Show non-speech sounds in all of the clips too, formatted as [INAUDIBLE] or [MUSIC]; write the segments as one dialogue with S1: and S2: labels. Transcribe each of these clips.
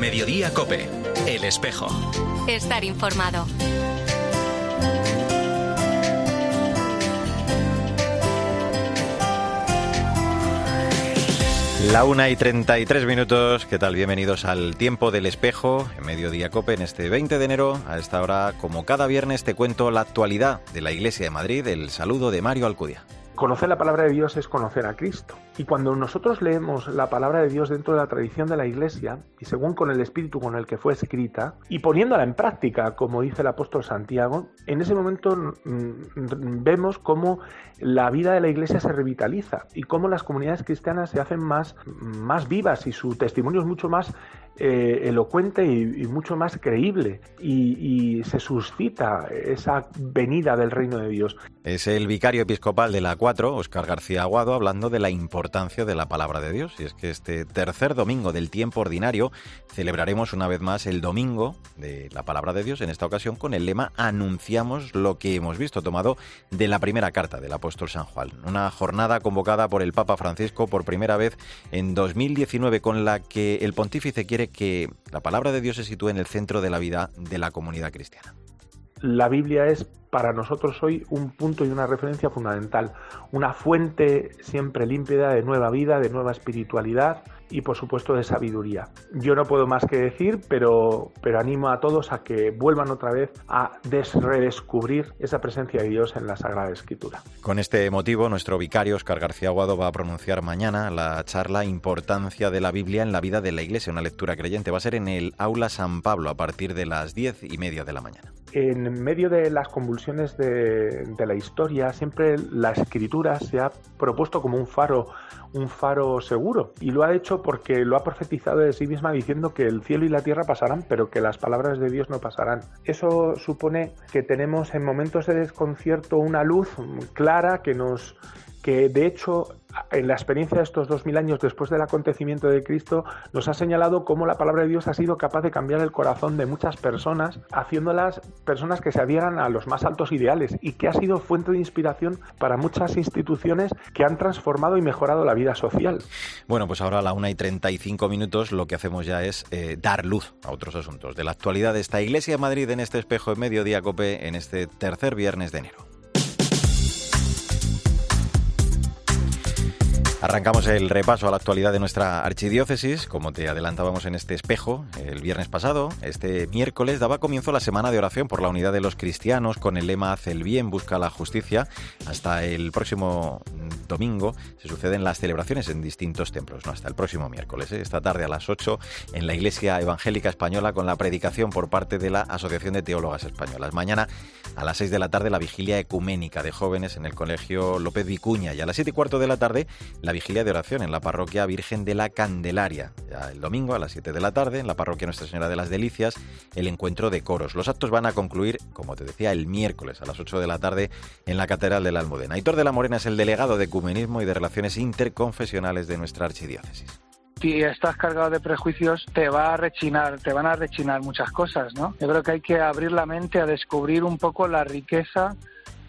S1: Mediodía Cope, El Espejo.
S2: Estar informado.
S3: La una y 33 minutos, ¿qué tal? Bienvenidos al Tiempo del Espejo, en Mediodía Cope, en este 20 de enero. A esta hora, como cada viernes, te cuento la actualidad de la Iglesia de Madrid, el saludo de Mario Alcudia.
S4: Conocer la palabra de Dios es conocer a Cristo. Y cuando nosotros leemos la palabra de Dios dentro de la tradición de la Iglesia, y según con el espíritu con el que fue escrita, y poniéndola en práctica, como dice el apóstol Santiago, en ese momento mm, vemos cómo la vida de la Iglesia se revitaliza y cómo las comunidades cristianas se hacen más, más vivas y su testimonio es mucho más eh, elocuente y, mucho más creíble y, se suscita esa venida del reino de Dios.
S3: Es el vicario episcopal de la 4, Oscar García Aguado, hablando de la importancia de la palabra de Dios. Y es que este tercer domingo del tiempo ordinario celebraremos una vez más el domingo de la palabra de Dios, en esta ocasión con el lema Anunciamos lo que hemos visto, tomado de la primera carta del apóstol San Juan. Una jornada convocada por el Papa Francisco por primera vez en 2019 con la que el pontífice quiere que la palabra de Dios se sitúe en el centro de la vida de la comunidad cristiana.
S4: La Biblia es para nosotros hoy un punto y una referencia fundamental, una fuente siempre límpida de nueva vida, de nueva espiritualidad y por supuesto de sabiduría. Yo no puedo más que decir, pero, pero animo a todos a que vuelvan otra vez a redescubrir esa presencia de Dios en la Sagrada Escritura.
S3: Con este motivo, nuestro vicario Oscar García Aguado va a pronunciar mañana la charla Importancia de la Biblia en la vida de la Iglesia, una lectura creyente. Va a ser en el Aula San Pablo a partir de las diez y media de la mañana.
S4: En medio de las convulsiones de, la historia, siempre la escritura se ha propuesto como un faro un faro seguro. Y lo ha hecho porque lo ha profetizado de sí misma diciendo que el cielo y la tierra pasarán, pero que las palabras de Dios no pasarán. Eso supone que tenemos en momentos de desconcierto una luz clara que nos que de hecho en la experiencia de estos dos mil años después del acontecimiento de Cristo, nos ha señalado cómo la palabra de Dios ha sido capaz de cambiar el corazón de muchas personas, haciéndolas personas que se adhieran a los más altos ideales y que ha sido fuente de inspiración para muchas instituciones que han transformado y mejorado la vida social.
S3: Bueno, pues ahora a la una y 35 minutos lo que hacemos ya es eh, dar luz a otros asuntos de la actualidad de esta Iglesia de Madrid en este espejo de mediodía cope en este tercer viernes de enero. Arrancamos el repaso a la actualidad de nuestra archidiócesis. Como te adelantábamos en este espejo el viernes pasado, este miércoles daba comienzo la semana de oración por la unidad de los cristianos con el lema Haz el bien, busca la justicia. Hasta el próximo domingo se suceden las celebraciones en distintos templos, no hasta el próximo miércoles, ¿eh? esta tarde a las 8 en la Iglesia Evangélica Española con la predicación por parte de la Asociación de Teólogas Españolas. Mañana a las 6 de la tarde la vigilia ecuménica de jóvenes en el Colegio López Vicuña y a las 7 y cuarto de la tarde la vigilia de oración en la parroquia Virgen de la Candelaria. El domingo a las 7 de la tarde en la parroquia Nuestra Señora de las Delicias el encuentro de coros. Los actos van a concluir, como te decía, el miércoles a las 8 de la tarde en la Catedral de la Almudena. Aitor de la Morena es el delegado de Ecumenismo y de Relaciones Interconfesionales de nuestra archidiócesis
S5: si estás cargado de prejuicios, te va a rechinar, te van a rechinar muchas cosas, ¿no? Yo creo que hay que abrir la mente a descubrir un poco la riqueza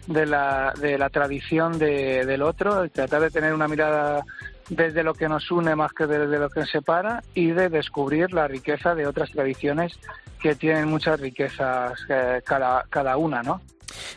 S5: de la, de la tradición de, del otro, tratar de tener una mirada desde lo que nos une más que desde lo que nos separa y de descubrir la riqueza de otras tradiciones que tienen muchas riquezas eh, cada, cada una, ¿no?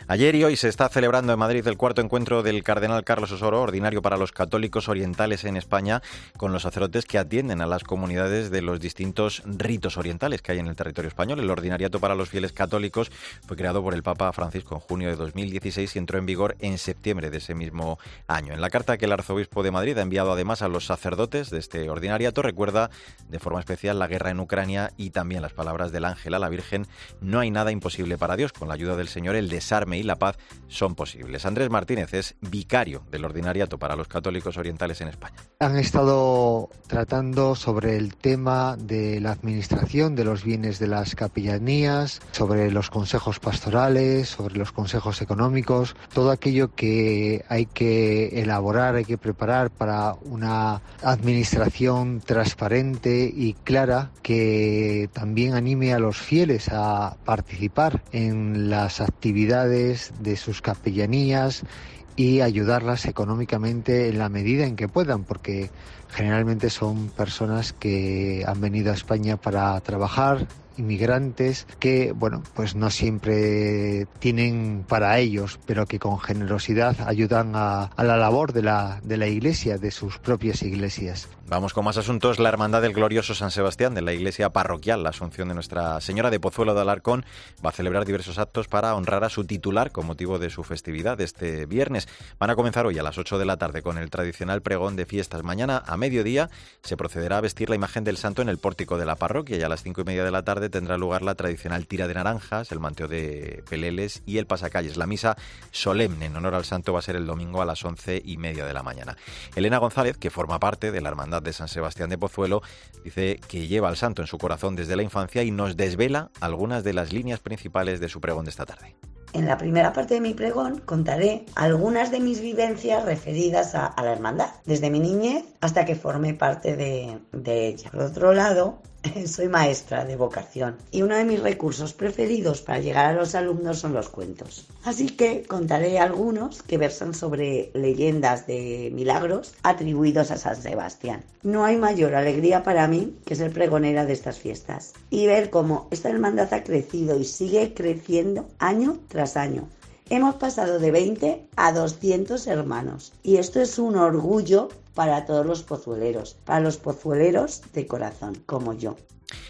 S3: Ayer y hoy se está celebrando en Madrid el cuarto encuentro del Cardenal Carlos Osoro, ordinario para los católicos orientales en España, con los sacerdotes que atienden a las comunidades de los distintos ritos orientales que hay en el territorio español. El ordinariato para los fieles católicos fue creado por el Papa Francisco en junio de 2016 y entró en vigor en septiembre de ese mismo año. En la carta que el arzobispo de Madrid ha enviado además a los sacerdotes de este ordinariato recuerda de forma especial la guerra en Ucrania y también las palabras del ángel a la Virgen, no hay nada imposible para Dios, con la ayuda del Señor el desarme y la paz son posibles. Andrés Martínez es vicario del Ordinariato para los Católicos Orientales en España.
S6: Han estado tratando sobre el tema de la administración de los bienes de las capellanías, sobre los consejos pastorales, sobre los consejos económicos, todo aquello que hay que elaborar, hay que preparar para una administración transparente y clara que también anime a los fieles a participar en las actividades de sus capellanías y ayudarlas económicamente en la medida en que puedan, porque generalmente son personas que han venido a España para trabajar, inmigrantes que, bueno, pues no siempre tienen para ellos, pero que con generosidad ayudan a, la labor de la, de la iglesia, de sus propias iglesias.
S3: Vamos con más asuntos. La Hermandad del Glorioso San Sebastián de la Iglesia Parroquial, la Asunción de Nuestra Señora de Pozuelo de Alarcón, va a celebrar diversos actos para honrar a su titular con motivo de su festividad este viernes. Van a comenzar hoy a las 8 de la tarde con el tradicional pregón de fiestas. Mañana a mediodía se procederá a vestir la imagen del santo en el pórtico de la parroquia y a las 5 y media de la tarde tendrá lugar la tradicional tira de naranjas, el manteo de peleles y el pasacalles. La misa solemne en honor al santo va a ser el domingo a las 11 y media de la mañana. Elena González, que forma parte de la Hermandad de San Sebastián de Pozuelo, dice que lleva al santo en su corazón desde la infancia y nos desvela algunas de las líneas principales de su pregón de esta tarde.
S7: En la primera parte de mi pregón contaré algunas de mis vivencias referidas a, la hermandad, desde mi niñez hasta que formé parte de, de ella. Por otro lado, [LAUGHS] soy maestra de vocación y uno de mis recursos preferidos para llegar a los alumnos son los cuentos. Así que contaré algunos que versan sobre leyendas de milagros atribuidos a San Sebastián. No hay mayor alegría para mí que ser pregonera de estas fiestas y ver cómo esta hermandad ha crecido y sigue creciendo año tras año. Hemos pasado de 20 a 200 hermanos y esto es un orgullo para todos los pozueleros, para los pozueleros de corazón, como yo.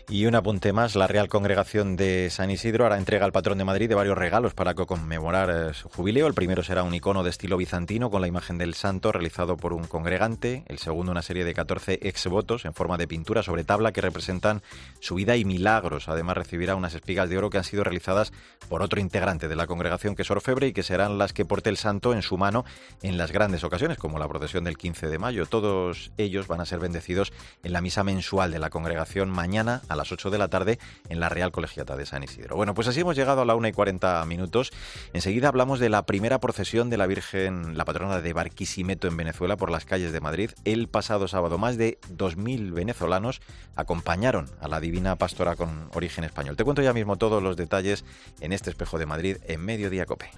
S3: Y un apunte más, la Real Congregación de San Isidro hará entrega al patrón de Madrid de varios regalos para conmemorar eh, su jubileo. El primero será un icono de estilo bizantino con la imagen del santo realizado por un congregante. El segundo una serie de 14 exvotos en forma de pintura sobre tabla que representan su vida y milagros. Además recibirá unas espigas de oro que han sido realizadas por otro integrante de la congregación que es orfebre y que serán las que porte el santo en su mano en las grandes ocasiones como la procesión del 15 de mayo. Todos ellos van a ser bendecidos en la misa mensual de la congregación mañana a las 8 de la tarde en la Real Colegiata de San Isidro. Bueno, pues así hemos llegado a la 1 y 40 minutos. Enseguida hablamos de la primera procesión de la Virgen, la patrona de Barquisimeto en Venezuela por las calles de Madrid. El pasado sábado más de 2.000 venezolanos acompañaron a la divina pastora con origen español. Te cuento ya mismo todos los detalles en este espejo de Madrid en Mediodía Cope.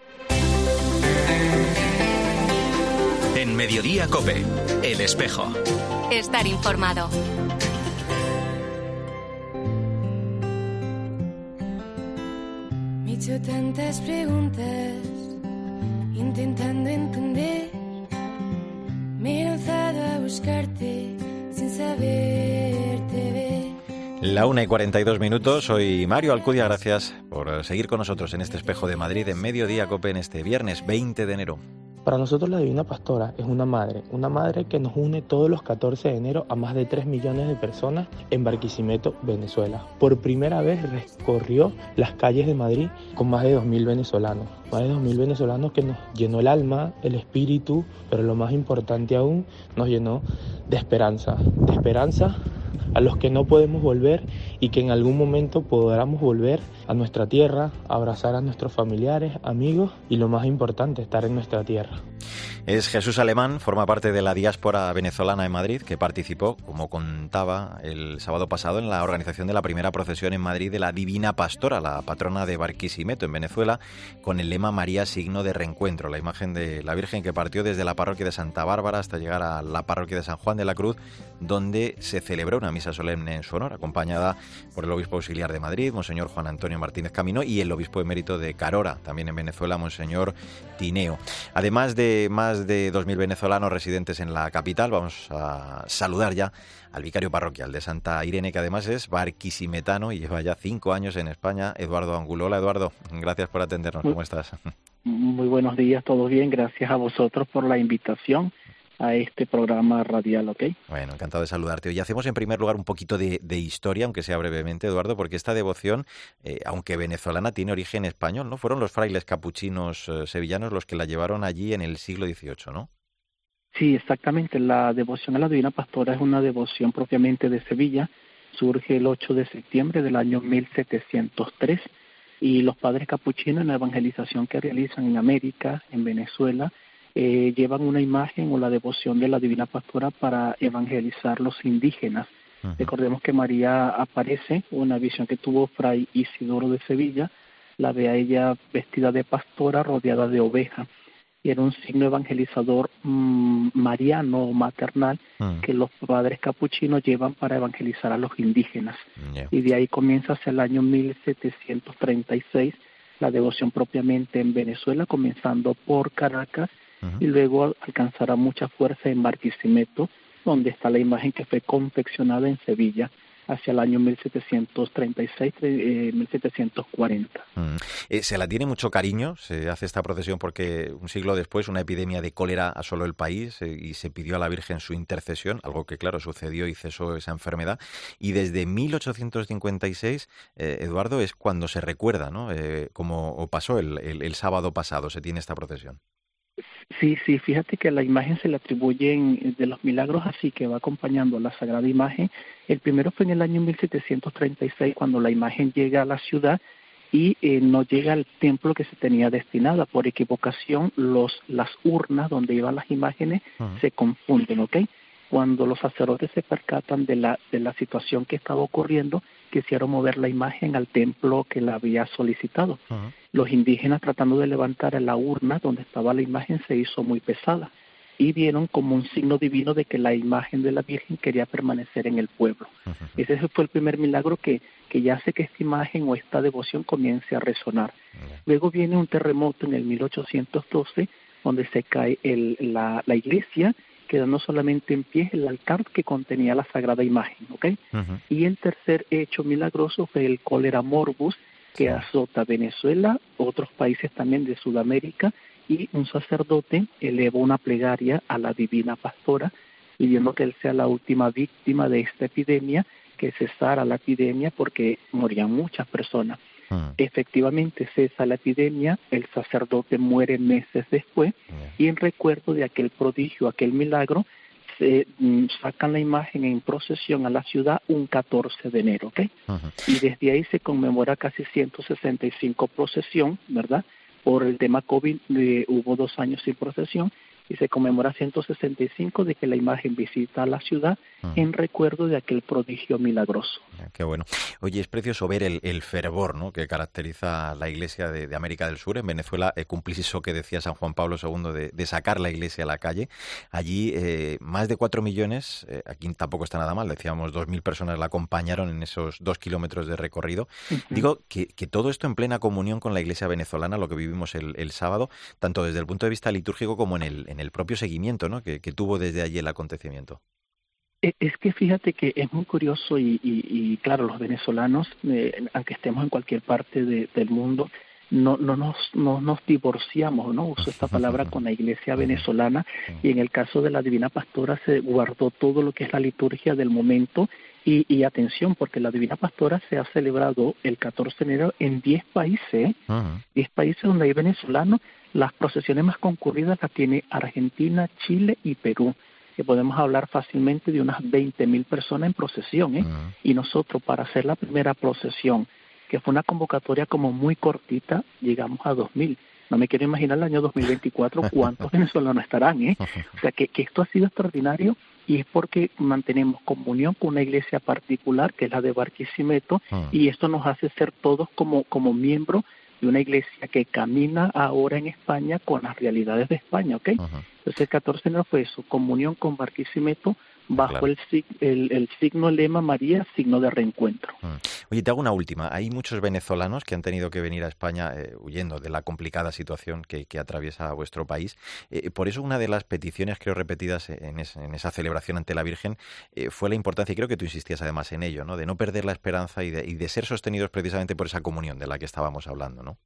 S1: En Mediodía Cope, el espejo.
S2: Estar informado.
S8: Hecho tantas preguntas intentando entender. Me he lanzado a buscarte sin saberte ver.
S3: La una y 42 minutos, soy Mario Alcudia, gracias por seguir con nosotros en este espejo de Madrid en Mediodía Cope en este viernes 20 de enero.
S9: Para nosotros la Divina Pastora es una madre, una madre que nos une todos los 14 de enero a más de 3 millones de personas en Barquisimeto, Venezuela. Por primera vez recorrió las calles de Madrid con más de 2.000 venezolanos. Más de 2.000 venezolanos que nos llenó el alma, el espíritu, pero lo más importante aún, nos llenó de esperanza. De esperanza a los que no podemos volver y que en algún momento podamos volver a nuestra tierra, abrazar a nuestros familiares, amigos y lo más importante, estar en nuestra tierra.
S3: Es Jesús Alemán, forma parte de la diáspora venezolana en Madrid, que participó, como contaba el sábado pasado, en la organización de la primera procesión en Madrid de la Divina Pastora, la patrona de Barquisimeto en Venezuela, con el lema María signo de reencuentro, la imagen de la Virgen que partió desde la parroquia de Santa Bárbara hasta llegar a la parroquia de San Juan de la Cruz, donde se celebró una misa solemne en su honor, acompañada por el obispo auxiliar de Madrid, Monseñor Juan Antonio Martínez Camino, y el obispo emérito de Carora, también en Venezuela, Monseñor Tineo. Además de más de 2.000 venezolanos residentes en la capital, vamos a saludar ya al vicario parroquial de Santa Irene, que además es barquisimetano y lleva ya cinco años en España, Eduardo Angulo. Hola Eduardo, gracias por atendernos. ¿Cómo estás?
S10: Muy buenos días, todo bien. Gracias a vosotros por la invitación a este programa radial, ¿ok?
S3: Bueno, encantado de saludarte. Hoy hacemos en primer lugar un poquito de, historia, aunque sea brevemente, Eduardo, porque esta devoción, eh, aunque venezolana, tiene origen español, ¿no? Fueron los frailes capuchinos eh, sevillanos los que la llevaron allí en el siglo XVIII, ¿no?
S10: Sí, exactamente. La devoción a la Divina Pastora es una devoción propiamente de Sevilla. Surge el 8 de septiembre del año 1703 y los padres capuchinos en la evangelización que realizan en América, en Venezuela, eh, llevan una imagen o la devoción de la Divina Pastora para evangelizar los indígenas. Recordemos que María aparece, una visión que tuvo Fray Isidoro de Sevilla, la ve a ella vestida de pastora rodeada de ovejas. y era un signo evangelizador mm, mariano o maternal
S3: Mm.
S10: que los padres capuchinos llevan para evangelizar a los indígenas. Y de ahí comienza hacia el año 1736 la devoción propiamente en Venezuela, comenzando por Caracas y luego alcanzará mucha fuerza en Barquisimeto, donde está la imagen que fue confeccionada en Sevilla hacia el año 1736, eh, 1740.
S3: Mm. Eh, se la tiene mucho cariño, se hace esta procesión porque un siglo después una epidemia de cólera asoló el país eh, y se pidió a la Virgen su intercesión, algo que claro sucedió y cesó esa enfermedad. Y desde 1856, eh, Eduardo, es cuando se recuerda, ¿no? Eh, como pasó el, el- el sábado pasado, se tiene esta procesión.
S10: Sí, sí, fíjate que a la imagen se le atribuyen de los milagros así que va acompañando a la sagrada imagen. El primero fue en el año 1736 cuando la imagen llega a la ciudad y eh, no llega al templo que se tenía destinada. Por equivocación, los, las urnas donde iban las imágenes se confunden, ¿ok? Cuando los sacerdotes se percatan de la, de la situación que estaba ocurriendo, quisieron mover la imagen al templo que la había solicitado. Los indígenas tratando de levantar a la urna donde estaba la imagen se hizo muy pesada y vieron como un signo divino de que la imagen de la Virgen quería permanecer en el pueblo. Ese fue el primer milagro que, que ya hace que esta imagen o esta devoción comience a resonar. Luego viene un terremoto en el 1812 donde se cae el, la, la iglesia, quedando solamente en pie el altar que contenía la sagrada imagen. ¿ok? Y el tercer hecho milagroso fue el cólera morbus que azota Venezuela, otros países también de Sudamérica, y un sacerdote eleva una plegaria a la divina pastora, pidiendo que él sea la última víctima de esta epidemia, que cesara la epidemia porque morían muchas personas. Efectivamente cesa la epidemia, el sacerdote muere meses después, y en recuerdo de aquel prodigio, aquel milagro, se mm, sacan la imagen en procesión a la ciudad un 14 de enero, ¿ok? Y desde ahí se conmemora casi 165 procesión, ¿verdad? Por el tema COVID eh, hubo dos años sin procesión y se conmemora 165 de que la imagen visita la ciudad en recuerdo de aquel prodigio milagroso.
S3: Qué bueno. Oye, es precioso ver el, el fervor ¿no? que caracteriza la Iglesia de, de América del Sur. En Venezuela eh, cumplís eso que decía San Juan Pablo II de, de sacar la Iglesia a la calle. Allí eh, más de cuatro millones, eh, aquí tampoco está nada mal, decíamos dos mil personas la acompañaron en esos dos kilómetros de recorrido. Digo que, que todo esto en plena comunión con la Iglesia venezolana, lo que vivimos el, el sábado, tanto desde el punto de vista litúrgico como en el, en el propio seguimiento ¿no? que, tuvo desde allí el acontecimiento.
S10: E- Es que fíjate que es muy curioso y, y- y, claro, los venezolanos, eh, aunque estemos en cualquier parte de- del mundo, no, no, nos, no nos divorciamos, ¿no? Uso esta palabra con la iglesia venezolana. Y en el caso de la Divina Pastora se guardó todo lo que es la liturgia del momento. Y, y atención, porque la Divina Pastora se ha celebrado el 14 de enero en 10 países, ¿eh? 10 países donde hay venezolanos, las procesiones más concurridas las tiene Argentina, Chile y Perú, que podemos hablar fácilmente de unas 20 mil personas en procesión, ¿eh? Y nosotros para hacer la primera procesión, que fue una convocatoria como muy cortita, llegamos a 2.000. No me quiero imaginar el año 2024 [LAUGHS] cuántos venezolanos estarán, ¿eh? [LAUGHS] O sea, que, que esto ha sido extraordinario y es porque mantenemos comunión con una iglesia particular, que es la de Barquisimeto, y esto nos hace ser todos como, como miembros de una iglesia que camina ahora en España con las realidades de España, ¿ok? Entonces el 14 de enero fue eso, comunión con Barquisimeto bajo
S3: Claro.
S10: el, el, el signo lema María, signo de reencuentro.
S3: Oye, te hago una última. Hay muchos venezolanos que han tenido que venir a España eh, huyendo de la complicada situación que, que atraviesa vuestro país. Eh, por eso una de las peticiones, creo, repetidas en, es- en esa celebración ante la Virgen eh, fue la importancia, y creo que tú insistías además en ello, ¿no? de no perder la esperanza y de, y de ser sostenidos precisamente por esa comunión de la que estábamos hablando. ¿no?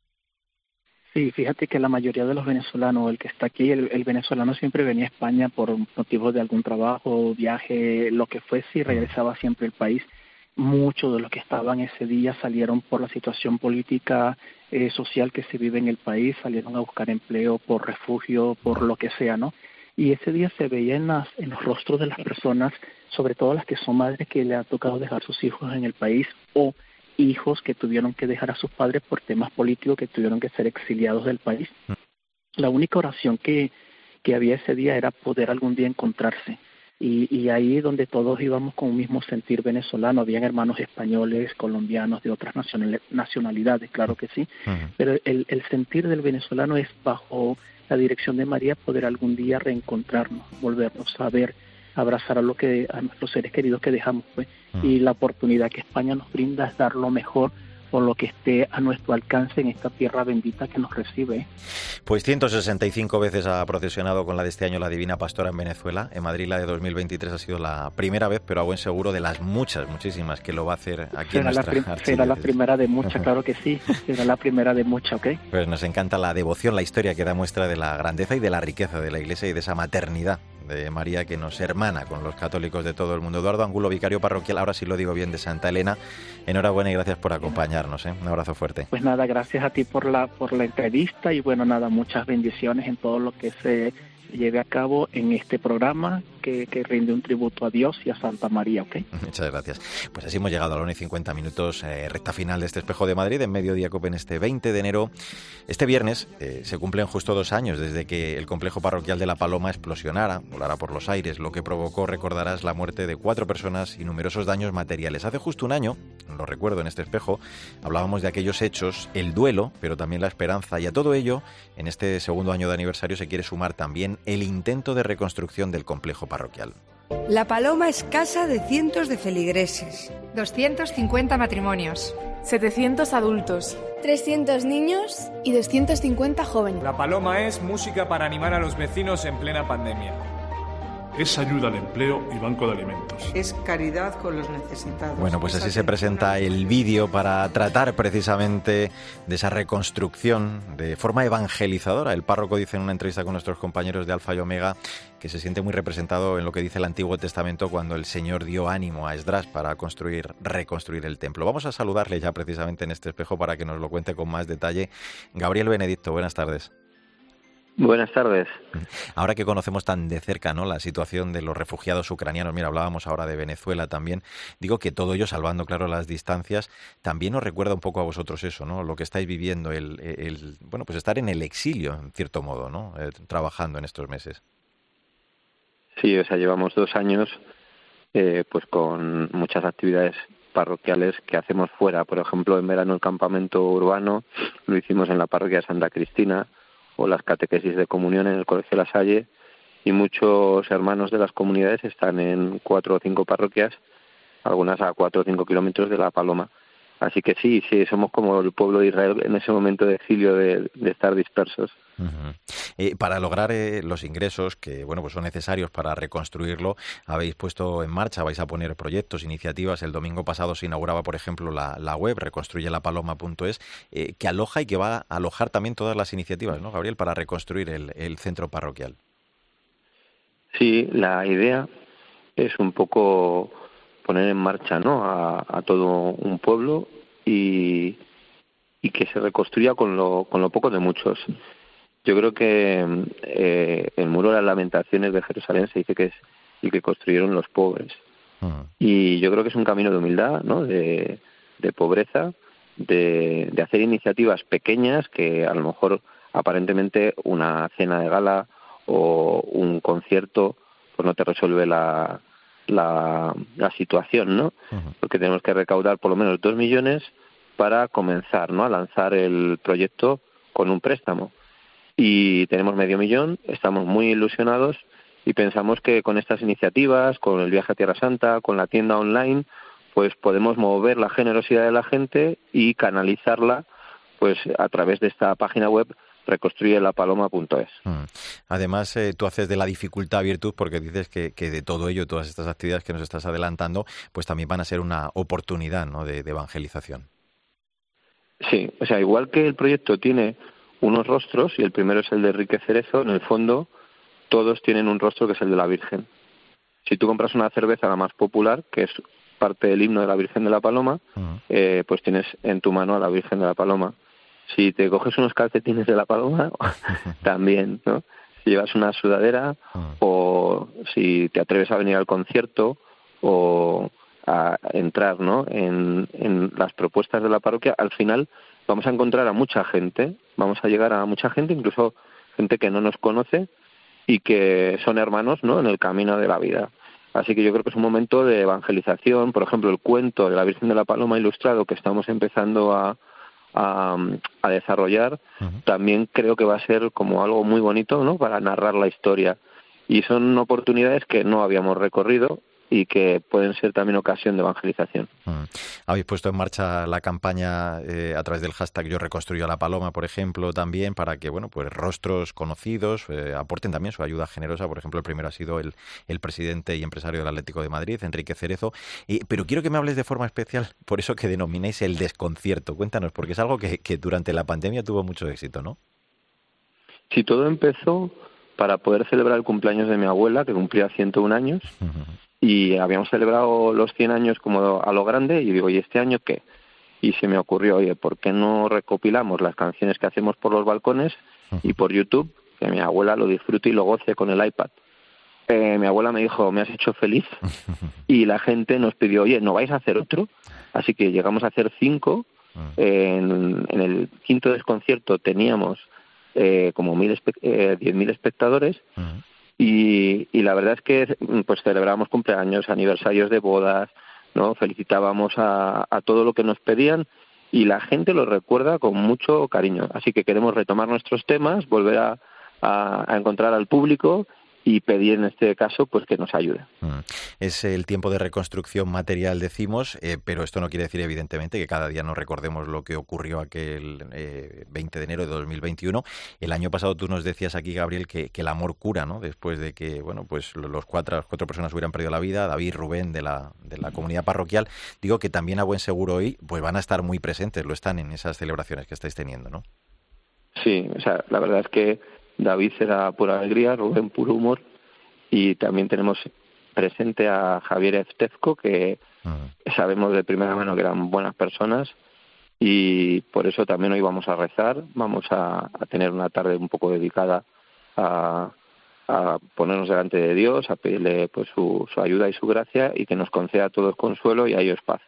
S10: Sí, fíjate que la mayoría de los venezolanos, el que está aquí, el, el venezolano siempre venía a España por motivos de algún trabajo, viaje, lo que fuese, y regresaba siempre al país. Muchos de los que estaban ese día salieron por la situación política, eh, social que se vive en el país, salieron a buscar empleo por refugio, por lo que sea, ¿no? Y ese día se veía en, las, en los rostros de las personas, sobre todo las que son madres que le ha tocado dejar sus hijos en el país o hijos que tuvieron que dejar a sus padres por temas políticos, que tuvieron que ser exiliados del país. La única oración que, que había ese día era poder algún día encontrarse. Y, y ahí donde todos íbamos con un mismo sentir venezolano, habían hermanos españoles, colombianos, de otras nacionali- nacionalidades, claro que sí, pero el, el sentir del venezolano es bajo la dirección de María, poder algún día reencontrarnos, volvernos a ver, abrazar a lo que a nuestros seres queridos que dejamos, pues,
S3: Mm.
S10: y la oportunidad que España nos brinda es dar lo mejor o lo que esté a nuestro alcance en esta tierra bendita que nos recibe.
S3: Pues 165 veces ha procesionado con la de este año la Divina Pastora en Venezuela. En Madrid la de 2023 ha sido la primera vez, pero a buen seguro de las muchas, muchísimas que lo va a hacer aquí en
S10: Será la,
S3: nuestra
S10: prim- será la primera de muchas, [LAUGHS] claro que sí, será la primera de muchas, ¿ok?
S3: Pues nos encanta la devoción, la historia que da muestra de la grandeza y de la riqueza de la Iglesia y de esa maternidad de María que nos hermana con los católicos de todo el mundo. Eduardo Angulo, vicario parroquial, ahora sí lo digo bien, de Santa Elena. Enhorabuena y gracias por acompañarnos. ¿eh? Un abrazo fuerte.
S10: Pues nada, gracias a ti por la por la entrevista y bueno, nada, muchas bendiciones en todo lo que se lleve a cabo en este programa que, que rinde un tributo a Dios y a Santa María, ¿ok?
S3: Muchas gracias. Pues así hemos llegado a la 1 y 50 minutos, eh, recta final de este espejo de Madrid, en Mediodía Cope en este 20 de enero. Este viernes eh, se cumplen justo dos años desde que el complejo parroquial de La Paloma explosionara, volara por los aires, lo que provocó, recordarás, la muerte de cuatro personas y numerosos daños materiales. Hace justo un año, lo recuerdo en este espejo, hablábamos de aquellos hechos, el duelo, pero también la esperanza, y a todo ello, en este segundo año de aniversario se quiere sumar también el intento de reconstrucción del complejo parroquial.
S11: La Paloma es casa de cientos de feligreses.
S12: 250 matrimonios.
S13: 700 adultos.
S14: 300 niños y 250 jóvenes.
S15: La Paloma es música para animar a los vecinos en plena pandemia.
S16: Es ayuda al empleo y banco de alimentos.
S17: Es caridad con los necesitados.
S3: Bueno, pues
S17: Es
S3: así se presenta el vídeo para tratar precisamente de esa reconstrucción de forma evangelizadora. El párroco dice en una entrevista con nuestros compañeros de Alfa y Omega que se siente muy representado en lo que dice el Antiguo Testamento cuando el Señor dio ánimo a Esdras para construir, reconstruir el templo. Vamos a saludarle ya precisamente en este espejo para que nos lo cuente con más detalle. Gabriel Benedicto, buenas tardes.
S18: Buenas tardes.
S3: Ahora que conocemos tan de cerca ¿no? la situación de los refugiados ucranianos, mira, hablábamos ahora de Venezuela también, digo que todo ello, salvando, claro, las distancias, también os recuerda un poco a vosotros eso, ¿no? Lo que estáis viviendo, el, el bueno, pues estar en el exilio, en cierto modo, ¿no? Eh, trabajando en estos meses.
S18: Sí, o sea, llevamos dos años eh, pues con muchas actividades parroquiales que hacemos fuera. Por ejemplo, en verano el campamento urbano lo hicimos en la parroquia Santa Cristina o las catequesis de comunión en el Colegio La Salle y muchos hermanos de las comunidades están en cuatro o cinco parroquias, algunas a cuatro o cinco kilómetros de La Paloma. Así que sí, sí, somos como el pueblo de Israel en ese momento de exilio de estar dispersos.
S3: Uh para lograr eh, los ingresos que bueno pues son necesarios para reconstruirlo, habéis puesto en marcha, vais a poner proyectos, iniciativas. El domingo pasado se inauguraba, por ejemplo, la, la web reconstruyelapaloma.es, eh, que aloja y que va a alojar también todas las iniciativas, ¿no, Gabriel, para reconstruir el, el centro parroquial?
S18: Sí, la idea es un poco poner en marcha ¿no? a, a todo un pueblo y, y que se reconstruya con lo, con lo poco de muchos. Yo creo que eh, el muro de las lamentaciones de Jerusalén se dice que es el que construyeron los pobres.
S3: Uh-huh.
S18: Y yo creo que es un camino de humildad, ¿no? de, de pobreza, de, de hacer iniciativas pequeñas que a lo mejor aparentemente una cena de gala o un concierto pues no te resuelve la, la, la situación, ¿no? Porque tenemos que recaudar por lo menos dos millones para comenzar, ¿no? A lanzar el proyecto con un préstamo. Y tenemos medio millón, estamos muy ilusionados y pensamos que con estas iniciativas, con el viaje a Tierra Santa, con la tienda online, pues podemos mover la generosidad de la gente y canalizarla pues a través de esta página web reconstruyelapaloma.es.
S3: Mm. Además, eh, tú haces de la dificultad virtud porque dices que, que, de todo ello, todas estas actividades que nos estás adelantando, pues también van a ser una oportunidad ¿no? de, de evangelización.
S18: Sí, o sea, igual que el proyecto tiene unos rostros, y el primero es el de Enrique Cerezo, en el fondo todos tienen un rostro que es el de la Virgen. Si tú compras una cerveza la más popular, que es parte del himno de la Virgen de la Paloma, uh -huh. eh, pues tienes en tu mano a la Virgen de la Paloma. Si te coges unos calcetines de la Paloma, [LAUGHS] también, ¿no? Si llevas una sudadera, uh -huh. o si te atreves a venir al concierto, o a entrar, ¿no? En, en las propuestas de la parroquia, al final vamos a encontrar a mucha gente, vamos a llegar a mucha gente, incluso gente que no nos conoce y que son hermanos, ¿no? En el camino de la vida. Así que yo creo que es un momento de evangelización. Por ejemplo, el cuento de la Virgen de la Paloma ilustrado que estamos empezando a, a, desarrollar, también creo que va a ser como algo muy bonito, ¿no? Para narrar la historia. Y son oportunidades que no habíamos recorrido y que pueden ser también ocasión de evangelización.
S3: Mm. Habéis puesto en marcha la campaña eh, a través del hashtag Yo reconstruyo la paloma, por ejemplo, también para que bueno, pues rostros conocidos eh, aporten también su ayuda generosa. Por ejemplo, el primero ha sido el, el presidente y empresario del Atlético de Madrid, Enrique Cerezo. Y, pero quiero que me hables de forma especial [LAUGHS] por eso que denomináis el desconcierto. Cuéntanos, porque es algo que, que durante la pandemia tuvo mucho éxito, ¿no?
S18: Sí, todo empezó para poder celebrar el cumpleaños de mi abuela, que cumplía 101 años y habíamos celebrado los 100 años como a lo grande y digo, ¿y este año qué? Y se me ocurrió, oye, ¿por qué no recopilamos las canciones que hacemos por los balcones y por YouTube, que mi abuela lo disfrute y lo goce con el iPad? Eh, mi abuela me dijo, me has hecho feliz [LAUGHS] y la gente nos pidió, oye, ¿no vais a hacer otro? Así que llegamos a hacer cinco. En, el quinto desconcierto teníamos eh, como mil eh, diez mil espectadores y, y la verdad es que pues celebramos cumpleaños, aniversarios de bodas, ¿no? Felicitábamos a, todo lo que nos pedían y la gente lo recuerda con mucho cariño. Así que queremos retomar nuestros temas, volver a, a encontrar al público y pedir en este caso pues que nos ayude. Mm.
S3: Es el tiempo de reconstrucción material, decimos, eh, pero esto no quiere decir evidentemente que cada día nos recordemos lo que ocurrió aquel 20 eh, de enero de 2021. El año pasado tú nos decías aquí, Gabriel, que, el amor cura, ¿no? Después de que, bueno, pues los cuatro, las cuatro personas hubieran perdido la vida, David, Rubén, de la, de la comunidad parroquial, digo que también a buen seguro hoy pues van a estar muy presentes, lo están en esas celebraciones que estáis teniendo, ¿no?
S18: Sí, o sea, la verdad es que David será pura alegría, Rubén puro humor. Y también tenemos presente a Javier Estezco que sabemos de primera mano que eran buenas personas. Y por eso también hoy vamos a rezar, vamos a, tener una tarde un poco dedicada a, a ponernos delante de Dios, a pedirle pues su, su ayuda y su gracia y que nos conceda todo el consuelo y a ellos paz.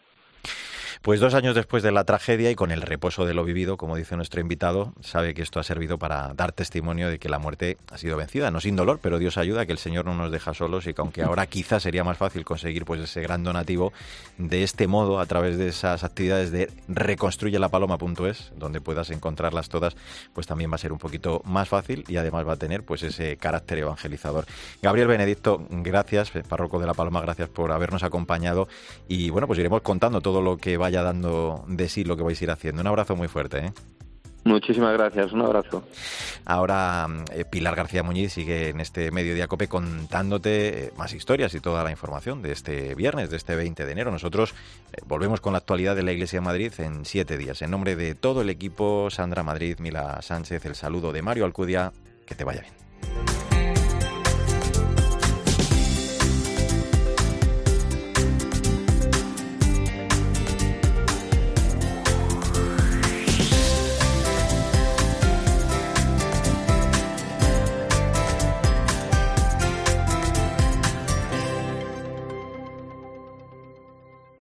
S3: Pues dos años después de la tragedia y con el reposo de lo vivido, como dice nuestro invitado, sabe que esto ha servido para dar testimonio de que la muerte ha sido vencida, no sin dolor, pero Dios ayuda, que el Señor no nos deja solos y que aunque ahora quizás sería más fácil conseguir pues ese gran donativo, de este modo, a través de esas actividades de reconstruyelapaloma.es, donde puedas encontrarlas todas, pues también va a ser un poquito más fácil y además va a tener pues ese carácter evangelizador. Gabriel Benedicto, gracias, párroco de la Paloma, gracias por habernos acompañado y bueno, pues iremos contando todo lo que vaya dando de sí lo que vais a ir haciendo. Un abrazo muy fuerte. ¿eh?
S18: Muchísimas gracias, un abrazo.
S3: Ahora eh, Pilar García Muñiz sigue en este Mediodía Cope contándote eh, más historias y toda la información de este viernes, de este 20 de enero. Nosotros volvemos con la actualidad de la Iglesia de Madrid en siete días. En nombre de todo el equipo, Sandra Madrid, Mila Sánchez, el saludo de Mario Alcudia, que te vaya bien.